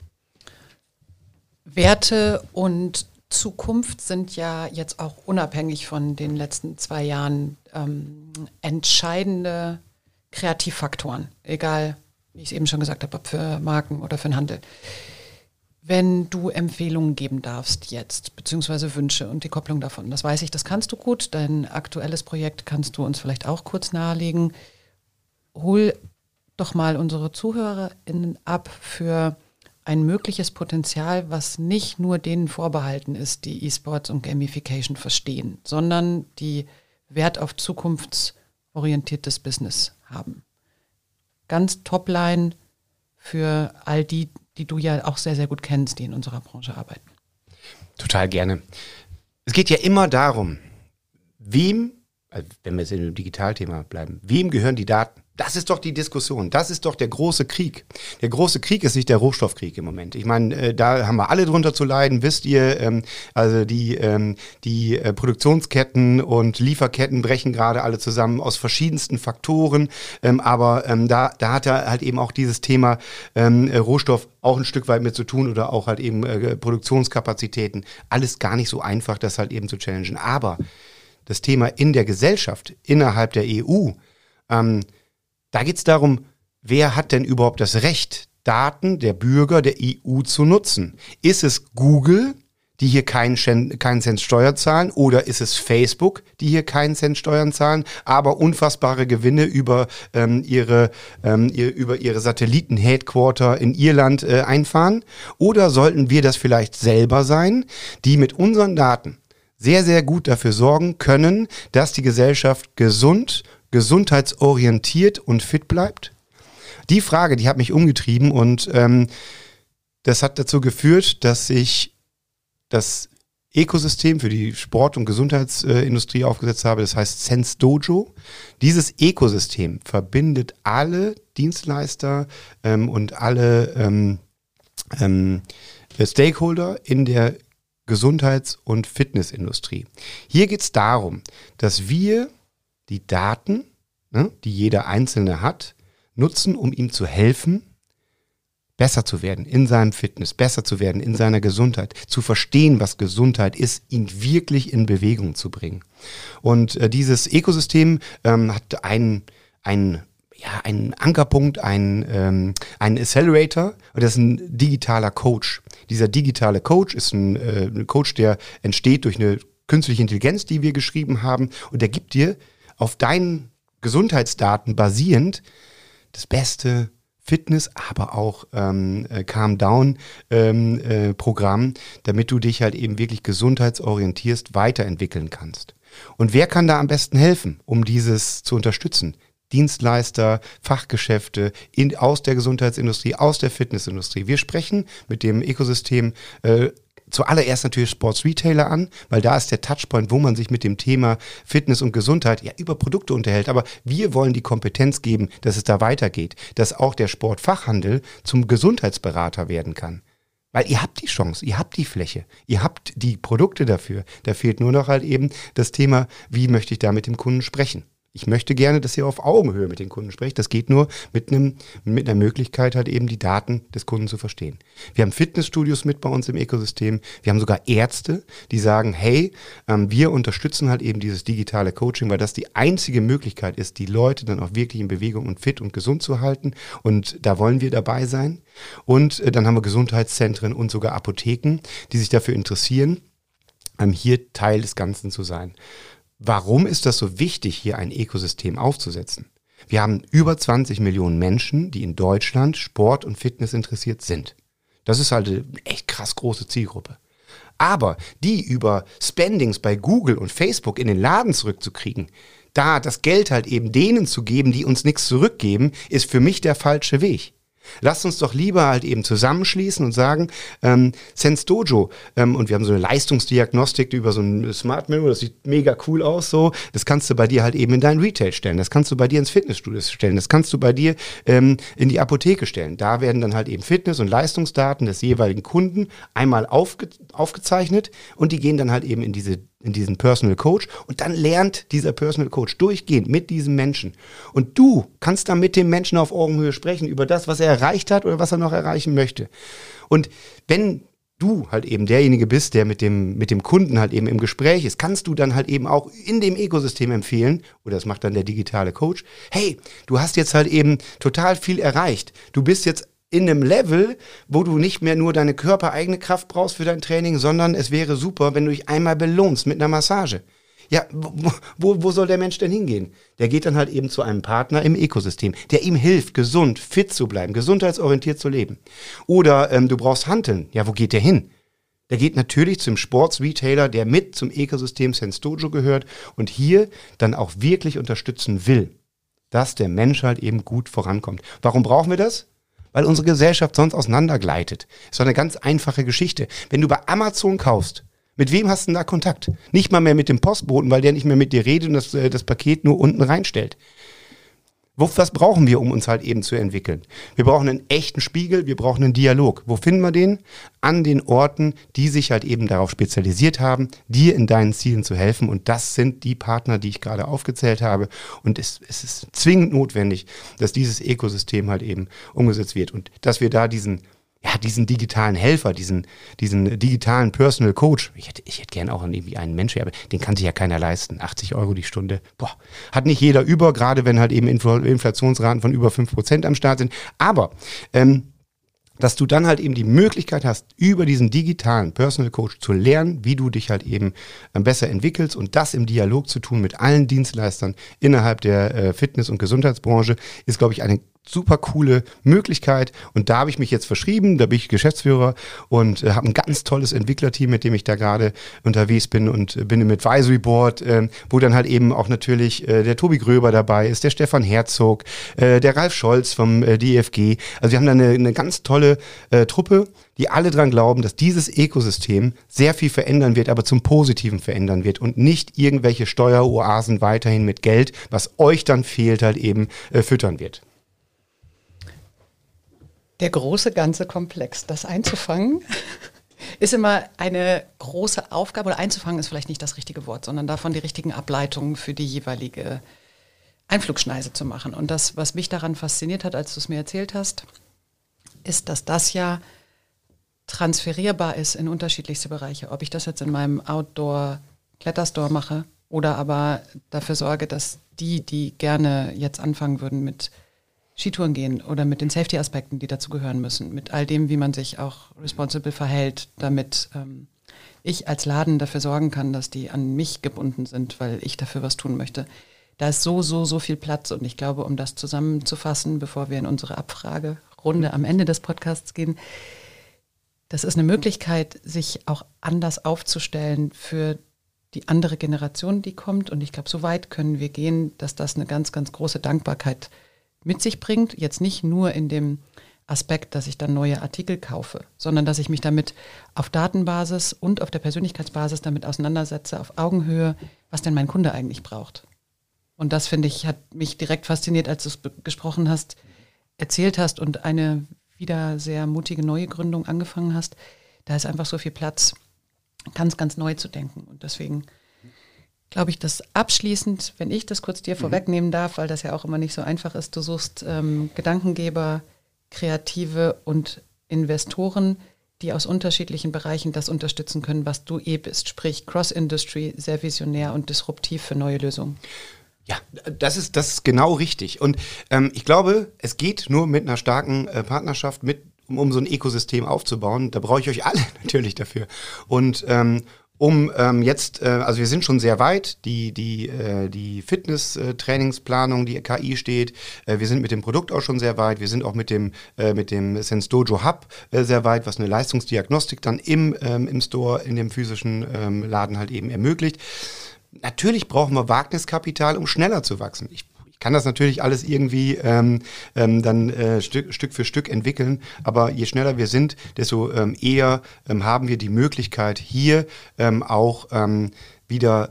Werte und Zukunft sind ja jetzt auch unabhängig von den letzten zwei Jahren ähm, entscheidende Kreativfaktoren, egal, wie ich es eben schon gesagt habe, ob für Marken oder für den Handel. Wenn du Empfehlungen geben darfst jetzt, beziehungsweise Wünsche und die Kopplung davon, das weiß ich, das kannst du gut. Dein aktuelles Projekt kannst du uns vielleicht auch kurz nahelegen. Hol doch mal unsere ZuhörerInnen ab für ein mögliches Potenzial, was nicht nur denen vorbehalten ist, die E-Sports und Gamification verstehen, sondern die Wert auf zukunftsorientiertes Business haben. Ganz topline für all die, die du ja auch sehr, sehr gut kennst, die in unserer Branche arbeiten. Total gerne. Es geht ja immer darum, wem, also wenn wir jetzt in dem Digitalthema bleiben, wem gehören die Daten? Das ist doch die Diskussion. Das ist doch der große Krieg. Der große Krieg ist nicht der Rohstoffkrieg im Moment. Ich meine, äh, da haben wir alle drunter zu leiden, wisst ihr. Ähm, also die, ähm, die äh, Produktionsketten und Lieferketten brechen gerade alle zusammen aus verschiedensten Faktoren. Ähm, aber da, da hat er halt eben auch dieses Thema äh, Rohstoff auch ein Stück weit mit zu tun oder auch halt eben Produktionskapazitäten. Alles gar nicht so einfach, das halt eben zu challengen. Aber das Thema in der Gesellschaft, innerhalb der EU, da geht es darum, wer hat denn überhaupt das Recht, Daten der Bürger der EU zu nutzen? Ist es Google, die hier keinen, keinen Cent Steuer zahlen, oder ist es Facebook, die hier keinen Cent Steuern zahlen, aber unfassbare Gewinne über ähm, ihre ähm, ihr, über ihre Satelliten-Headquarter in Irland äh, einfahren? Oder sollten wir das vielleicht selber sein, die mit unseren Daten sehr, sehr gut dafür sorgen können, dass die Gesellschaft gesund gesundheitsorientiert und fit bleibt? Die Frage, die hat mich umgetrieben und ähm, das hat dazu geführt, dass ich das Ökosystem für die Sport- und Gesundheitsindustrie aufgesetzt habe, das heißt Sense Dojo. Dieses Ökosystem verbindet alle Dienstleister ähm, und alle ähm, ähm, Stakeholder in der Gesundheits- und Fitnessindustrie. Hier geht es darum, dass wir die Daten, ne, die jeder Einzelne hat, nutzen, um ihm zu helfen, besser zu werden in seinem Fitness, besser zu werden in seiner Gesundheit, zu verstehen, was Gesundheit ist, ihn wirklich in Bewegung zu bringen. Und äh, dieses Ökosystem ähm, hat einen, ja, einen Ankerpunkt, einen, ähm, einen Accelerator und das ist ein digitaler Coach. Dieser digitale Coach ist ein, äh, ein Coach, der entsteht durch eine künstliche Intelligenz, die wir geschrieben haben und der gibt dir auf deinen Gesundheitsdaten basierend das beste Fitness, aber auch ähm, äh, Calm Down ähm, äh, Programm, damit du dich halt eben wirklich gesundheitsorientierst weiterentwickeln kannst. Und wer kann da am besten helfen, um dieses zu unterstützen? Dienstleister, Fachgeschäfte in, aus der Gesundheitsindustrie, aus der Fitnessindustrie. Wir sprechen mit dem Ökosystem äh, zuallererst natürlich Sports Retailer an, weil da ist der Touchpoint, wo man sich mit dem Thema Fitness und Gesundheit ja über Produkte unterhält. Aber wir wollen die Kompetenz geben, dass es da weitergeht, dass auch der Sportfachhandel zum Gesundheitsberater werden kann. Weil ihr habt die Chance, ihr habt die Fläche, ihr habt die Produkte dafür. Da fehlt nur noch halt eben das Thema, wie möchte ich da mit dem Kunden sprechen. Ich möchte gerne, dass ihr auf Augenhöhe mit den Kunden sprecht. Das geht nur mit, einem, mit einer Möglichkeit, halt eben die Daten des Kunden zu verstehen. Wir haben Fitnessstudios mit bei uns im Ökosystem. Wir haben sogar Ärzte, die sagen, hey, ähm, wir unterstützen halt eben dieses digitale Coaching, weil das die einzige Möglichkeit ist, die Leute dann auch wirklich in Bewegung und fit und gesund zu halten. Und da wollen wir dabei sein. Und äh, dann haben wir Gesundheitszentren und sogar Apotheken, die sich dafür interessieren, ähm, hier Teil des Ganzen zu sein. Warum ist das so wichtig, hier ein Ökosystem aufzusetzen? Wir haben über 20 Millionen Menschen, die in Deutschland Sport und Fitness interessiert sind. Das ist halt eine echt krass große Zielgruppe. Aber die über Spendings bei Google und Facebook in den Laden zurückzukriegen, da das Geld halt eben denen zu geben, die uns nichts zurückgeben, ist für mich der falsche Weg. Lasst uns doch lieber halt eben zusammenschließen und sagen, ähm, Sense Dojo, ähm, und wir haben so eine Leistungsdiagnostik über so ein Smart Mirror, das sieht mega cool aus so, das kannst du bei dir halt eben in dein Retail stellen, das kannst du bei dir ins Fitnessstudio stellen, das kannst du bei dir ähm, in die Apotheke stellen. Da werden dann halt eben Fitness- und Leistungsdaten des jeweiligen Kunden einmal aufge aufgezeichnet und die gehen dann halt eben in diese in diesen Personal Coach und dann lernt dieser Personal Coach durchgehend mit diesem Menschen. Und du kannst dann mit dem Menschen auf Augenhöhe sprechen über das, was er erreicht hat oder was er noch erreichen möchte. Und wenn du halt eben derjenige bist, der mit dem, mit dem Kunden halt eben im Gespräch ist, kannst du dann halt eben auch in dem Ökosystem empfehlen, oder das macht dann der digitale Coach, hey, du hast jetzt halt eben total viel erreicht. Du bist jetzt in einem Level, wo du nicht mehr nur deine körpereigene Kraft brauchst für dein Training, sondern es wäre super, wenn du dich einmal belohnst mit einer Massage. Ja, wo, wo soll der Mensch denn hingehen? Der geht dann halt eben zu einem Partner im Ökosystem, der ihm hilft, gesund, fit zu bleiben, gesundheitsorientiert zu leben. Oder ähm, du brauchst Hanteln. Ja, wo geht der hin? Der geht natürlich zum Sportsretailer, der mit zum Ökosystem Sense Dojo gehört und hier dann auch wirklich unterstützen will, dass der Mensch halt eben gut vorankommt. Warum brauchen wir das? Weil unsere Gesellschaft sonst auseinandergleitet. Ist doch eine ganz einfache Geschichte. Wenn du bei Amazon kaufst, mit wem hast du denn da Kontakt? Nicht mal mehr mit dem Postboten, weil der nicht mehr mit dir redet und das, äh, das Paket nur unten reinstellt. Was brauchen wir, um uns halt eben zu entwickeln? Wir brauchen einen echten Spiegel, wir brauchen einen Dialog. Wo finden wir den? An den Orten, die sich halt eben darauf spezialisiert haben, dir in deinen Zielen zu helfen. Und das sind die Partner, die ich gerade aufgezählt habe. Und es, es ist zwingend notwendig, dass dieses Ökosystem halt eben umgesetzt wird und dass wir da diesen ja, diesen digitalen Helfer, diesen, diesen digitalen Personal Coach. Ich hätte, ich hätte gern auch irgendwie einen Menschen, aber den kann sich ja keiner leisten. 80 Euro die Stunde. Boah, hat nicht jeder über, gerade wenn halt eben Inflationsraten von über fünf Prozent am Start sind. Aber ähm, dass du dann halt eben die Möglichkeit hast, über diesen digitalen Personal Coach zu lernen, wie du dich halt eben ähm, besser entwickelst und das im Dialog zu tun mit allen Dienstleistern innerhalb der äh, Fitness- und Gesundheitsbranche, ist, glaube ich, eine super coole Möglichkeit. Und da habe ich mich jetzt verschrieben, da bin ich Geschäftsführer und äh, habe ein ganz tolles Entwicklerteam, mit dem ich da gerade unterwegs bin und äh, bin im Advisory Board, äh, wo dann halt eben auch natürlich äh, der Tobi Gröber dabei ist, der Stefan Herzog, äh, der Ralf Scholz vom äh, DFG. Also wir haben da eine, eine ganz tolle Truppe, die alle dran glauben, dass dieses Ökosystem sehr viel verändern wird, aber zum Positiven verändern wird und nicht irgendwelche Steueroasen weiterhin mit Geld, was euch dann fehlt, halt eben füttern wird. Der große ganze Komplex, das einzufangen, ist immer eine große Aufgabe. Oder einzufangen ist vielleicht nicht das richtige Wort, sondern davon die richtigen Ableitungen für die jeweilige Einflugschneise zu machen. Und das, was mich daran fasziniert hat, als du es mir erzählt hast, ist, dass das ja transferierbar ist in unterschiedlichste Bereiche. Ob ich das jetzt in meinem Outdoor-Kletterstore mache oder aber dafür sorge, dass die, die gerne jetzt anfangen würden mit Skitouren gehen oder mit den Safety-Aspekten, die dazu gehören müssen, mit all dem, wie man sich auch responsible verhält, damit ähm, ich als Laden dafür sorgen kann, dass die an mich gebunden sind, weil ich dafür was tun möchte. Da ist so, so, so viel Platz und ich glaube, um das zusammenzufassen, bevor wir in unsere Abfragerunde am Ende des Podcasts gehen, das ist eine Möglichkeit, sich auch anders aufzustellen für die andere Generation, die kommt. Und ich glaube, so weit können wir gehen, dass das eine ganz, ganz große Dankbarkeit ist mit sich bringt. Jetzt nicht nur in dem Aspekt, dass ich dann neue Artikel kaufe, sondern dass ich mich damit auf Datenbasis und auf der Persönlichkeitsbasis damit auseinandersetze, auf Augenhöhe, was denn mein Kunde eigentlich braucht. Und das finde ich, hat mich direkt fasziniert, als du es gesprochen hast, erzählt hast und eine wieder sehr mutige neue Gründung angefangen hast. Da ist einfach so viel Platz, ganz, ganz neu zu denken. Und deswegen glaube ich, dass abschließend, wenn ich das kurz dir mhm. vorwegnehmen darf, weil das ja auch immer nicht so einfach ist, du suchst ähm, Gedankengeber, Kreative und Investoren, die aus unterschiedlichen Bereichen das unterstützen können, was du eh bist, sprich Cross-Industry, sehr visionär und disruptiv für neue Lösungen. Ja, das ist, das ist genau richtig. Und ähm, ich glaube, es geht nur mit einer starken äh, Partnerschaft, mit, um, um so ein Ökosystem aufzubauen. Da brauche ich euch alle natürlich dafür. Und ähm, um ähm, jetzt, äh, also wir sind schon sehr weit, die, die, äh, die Fitness-Trainingsplanung, die KI steht, äh, wir sind mit dem Produkt auch schon sehr weit, wir sind auch mit dem, äh, mit dem Sense Dojo Hub äh, sehr weit, was eine Leistungsdiagnostik dann im, ähm, im Store, in dem physischen ähm, Laden halt eben ermöglicht. Natürlich brauchen wir Wagniskapital, um schneller zu wachsen. Ich kann das natürlich alles irgendwie ähm, ähm, dann äh, Stück, Stück für Stück entwickeln. Aber je schneller wir sind, desto ähm, eher ähm, haben wir die Möglichkeit, hier ähm, auch ähm, wieder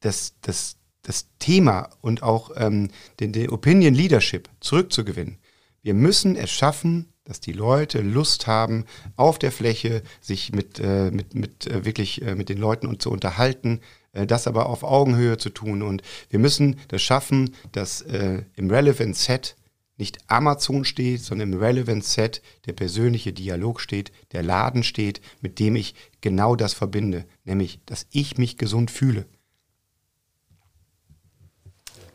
das, das, das Thema und auch den, den Opinion Leadership zurückzugewinnen. Wir müssen es schaffen, dass die Leute Lust haben, auf der Fläche sich mit, äh, mit, mit äh, wirklich äh, mit den Leuten und zu unterhalten, das aber auf Augenhöhe zu tun. Und wir müssen das schaffen, dass äh, im Relevant Set nicht Amazon steht, sondern im Relevant Set der persönliche Dialog steht, der Laden steht, mit dem ich genau das verbinde, nämlich, dass ich mich gesund fühle.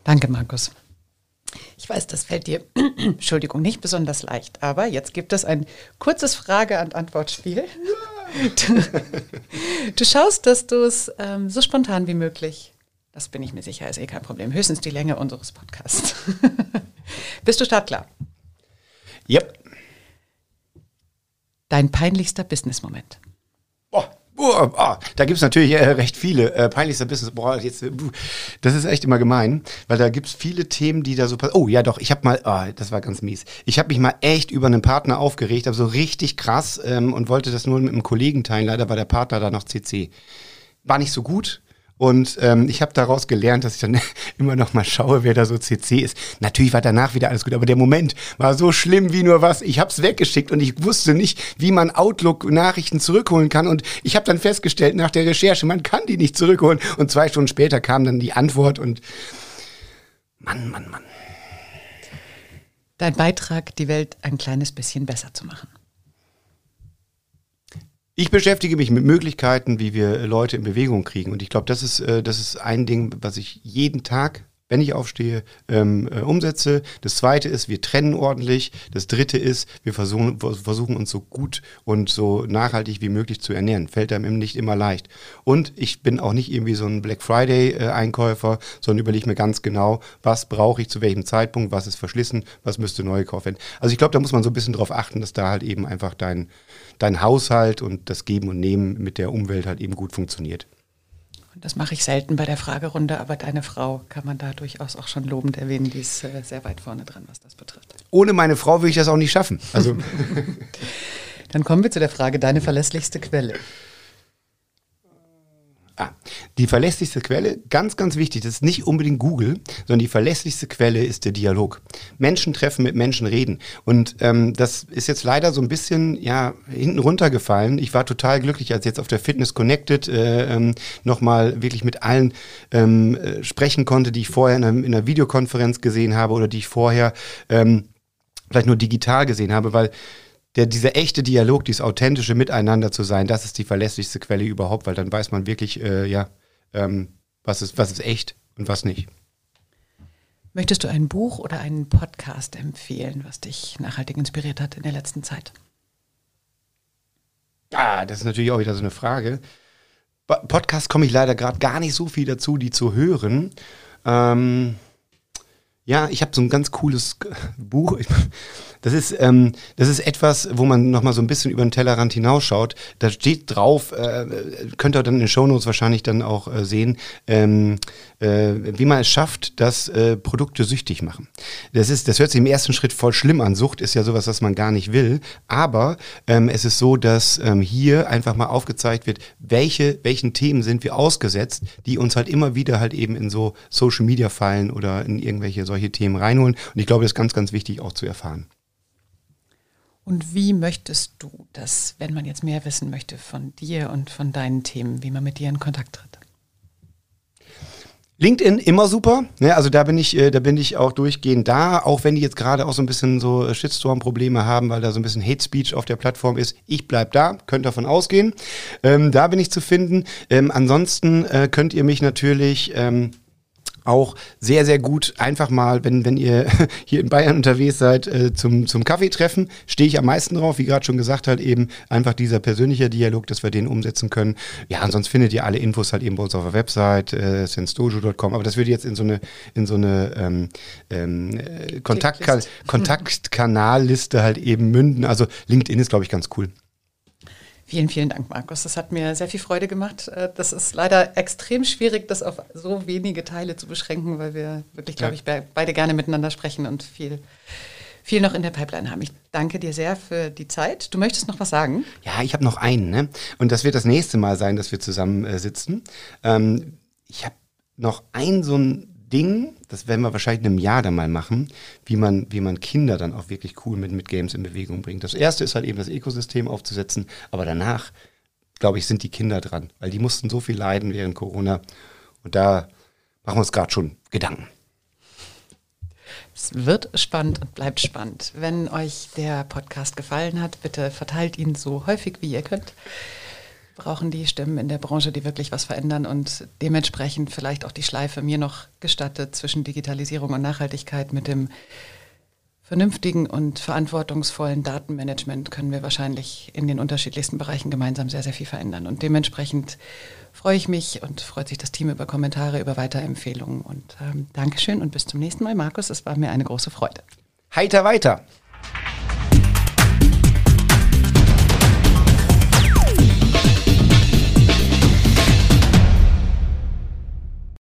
Danke, Markus. Ich weiß, das fällt dir, Entschuldigung, nicht besonders leicht, aber jetzt gibt es ein kurzes Frage- und Antwortspiel. Du, du schaust, dass du es ähm, so spontan wie möglich, das bin ich mir sicher, ist eh kein Problem, höchstens die Länge unseres Podcasts. Bist du startklar? Yep. Dein peinlichster Business-Moment. Boah, boah, boah. Da gibt's natürlich äh, recht viele. Äh, peinlichster Business, boah, jetzt, äh, das ist echt immer gemein, weil da gibt's viele Themen, die da so passieren. Oh ja, doch, ich habe mal, oh, das war ganz mies. Ich habe mich mal echt über einen Partner aufgeregt, aber so richtig krass ähm, und wollte das nur mit einem Kollegen teilen. Leider war der Partner da noch CC. War nicht so gut. Und ähm, ich habe daraus gelernt, dass ich dann immer noch mal schaue, wer da so CC ist. Natürlich war danach wieder alles gut, aber der Moment war so schlimm wie nur was. Ich habe es weggeschickt und ich wusste nicht, wie man Outlook-Nachrichten zurückholen kann. Und ich habe dann festgestellt nach der Recherche, man kann die nicht zurückholen. Und zwei Stunden später kam dann die Antwort und Mann, Mann, Mann. Dein Beitrag, die Welt ein kleines bisschen besser zu machen. Ich beschäftige mich mit Möglichkeiten, wie wir Leute in Bewegung kriegen. Und ich glaube, das ist, äh, das ist ein Ding, was ich jeden Tag, wenn ich aufstehe, ähm, äh, umsetze. Das zweite ist, wir trennen ordentlich. Das dritte ist, wir versuchen, versuchen uns so gut und so nachhaltig wie möglich zu ernähren. Fällt einem nicht immer leicht. Und ich bin auch nicht irgendwie so ein Black Friday-Einkäufer, sondern überlege mir ganz genau, was brauche ich zu welchem Zeitpunkt, was ist verschlissen, was müsste neu gekauft werden. Also ich glaube, da muss man so ein bisschen drauf achten, dass da halt eben einfach dein, dein Haushalt und das Geben und Nehmen mit der Umwelt halt eben gut funktioniert. Und das mache ich selten bei der Fragerunde, aber deine Frau kann man da durchaus auch schon lobend erwähnen, die ist äh, sehr weit vorne dran, was das betrifft. Ohne meine Frau würde ich das auch nicht schaffen. Also Dann kommen wir zu der Frage, deine verlässlichste Quelle. Ah, die verlässlichste Quelle, ganz, ganz wichtig, das ist nicht unbedingt Google, sondern die verlässlichste Quelle ist der Dialog. Menschen treffen mit Menschen reden. Und ähm, das ist jetzt leider so ein bisschen ja, hinten runtergefallen. Ich war total glücklich, als jetzt auf der Fitness Connected äh, ähm, nochmal wirklich mit allen ähm, äh, sprechen konnte, die ich vorher in einer, in einer Videokonferenz gesehen habe oder die ich vorher ähm, vielleicht nur digital gesehen habe, weil der, dieser echte Dialog, dieses authentische Miteinander zu sein, das ist die verlässlichste Quelle überhaupt, weil dann weiß man wirklich, äh, ja, ähm, was, ist, was ist echt und was nicht. Möchtest du ein Buch oder einen Podcast empfehlen, was dich nachhaltig inspiriert hat in der letzten Zeit? Ah, das ist natürlich auch wieder so eine Frage. Podcast komme ich leider gerade gar nicht so viel dazu, die zu hören. Ähm, ja, ich habe so ein ganz cooles Buch. Das ist, ähm, das ist etwas, wo man nochmal so ein bisschen über den Tellerrand hinausschaut. Da steht drauf, äh, könnt ihr dann in den Shownotes wahrscheinlich dann auch äh, sehen, ähm, äh, wie man es schafft, dass äh, Produkte süchtig machen. Das, ist, das hört sich im ersten Schritt voll schlimm an. Sucht ist ja sowas, was man gar nicht will. Aber ähm, es ist so, dass ähm, hier einfach mal aufgezeigt wird, welche, welchen Themen sind wir ausgesetzt, die uns halt immer wieder halt eben in so Social Media fallen oder in irgendwelche solche Themen reinholen. Und ich glaube, das ist ganz, ganz wichtig auch zu erfahren. Und wie möchtest du das, wenn man jetzt mehr wissen möchte von dir und von deinen Themen, wie man mit dir in Kontakt tritt? LinkedIn immer super. Ne, also da bin ich, äh, da bin ich auch durchgehend da, auch wenn die jetzt gerade auch so ein bisschen so äh, Shitstorm-Probleme haben, weil da so ein bisschen Hate Speech auf der Plattform ist. Ich bleib da, könnt davon ausgehen. Ähm, da bin ich zu finden. Ähm, ansonsten äh, könnt ihr mich natürlich ähm, auch sehr, sehr gut einfach mal, wenn, wenn ihr hier in Bayern unterwegs seid, äh, zum, zum Kaffee treffen, stehe ich am meisten drauf, wie gerade schon gesagt halt eben, einfach dieser persönliche Dialog, dass wir den umsetzen können. Ja, ansonsten findet ihr alle Infos halt eben bei uns auf der Website, äh, senstojo.com, aber das würde jetzt in so eine, in so eine ähm, ähm, äh, Kontaktka Kontaktkanalliste halt eben münden. Also LinkedIn ist, glaube ich, ganz cool. Vielen, vielen Dank, Markus. Das hat mir sehr viel Freude gemacht. Äh, das ist leider extrem schwierig, das auf so wenige Teile zu beschränken, weil wir wirklich, glaube ich, beide gerne miteinander sprechen und viel, viel noch in der Pipeline haben. Ich danke dir sehr für die Zeit. Du möchtest noch was sagen? Ja, ich habe noch einen. Ne? Und das wird das nächste Mal sein, dass wir zusammen äh, sitzen. Ähm, ich habe noch ein so ein Ding, das werden wir wahrscheinlich in einem Jahr dann mal machen, wie man, wie man Kinder dann auch wirklich cool mit, mit Games in Bewegung bringt. Das erste ist halt eben das Ökosystem aufzusetzen, aber danach, glaube ich, sind die Kinder dran, weil die mussten so viel leiden während Corona und da machen wir uns gerade schon Gedanken. Es wird spannend und bleibt spannend. Wenn euch der Podcast gefallen hat, bitte verteilt ihn so häufig wie ihr könnt brauchen die Stimmen in der Branche, die wirklich was verändern und dementsprechend vielleicht auch die Schleife mir noch gestattet zwischen Digitalisierung und Nachhaltigkeit mit dem vernünftigen und verantwortungsvollen Datenmanagement können wir wahrscheinlich in den unterschiedlichsten Bereichen gemeinsam sehr, sehr viel verändern. Und dementsprechend freue ich mich und freut sich das Team über Kommentare, über Weiterempfehlungen. Und ähm, Dankeschön und bis zum nächsten Mal, Markus. Es war mir eine große Freude. Heiter weiter!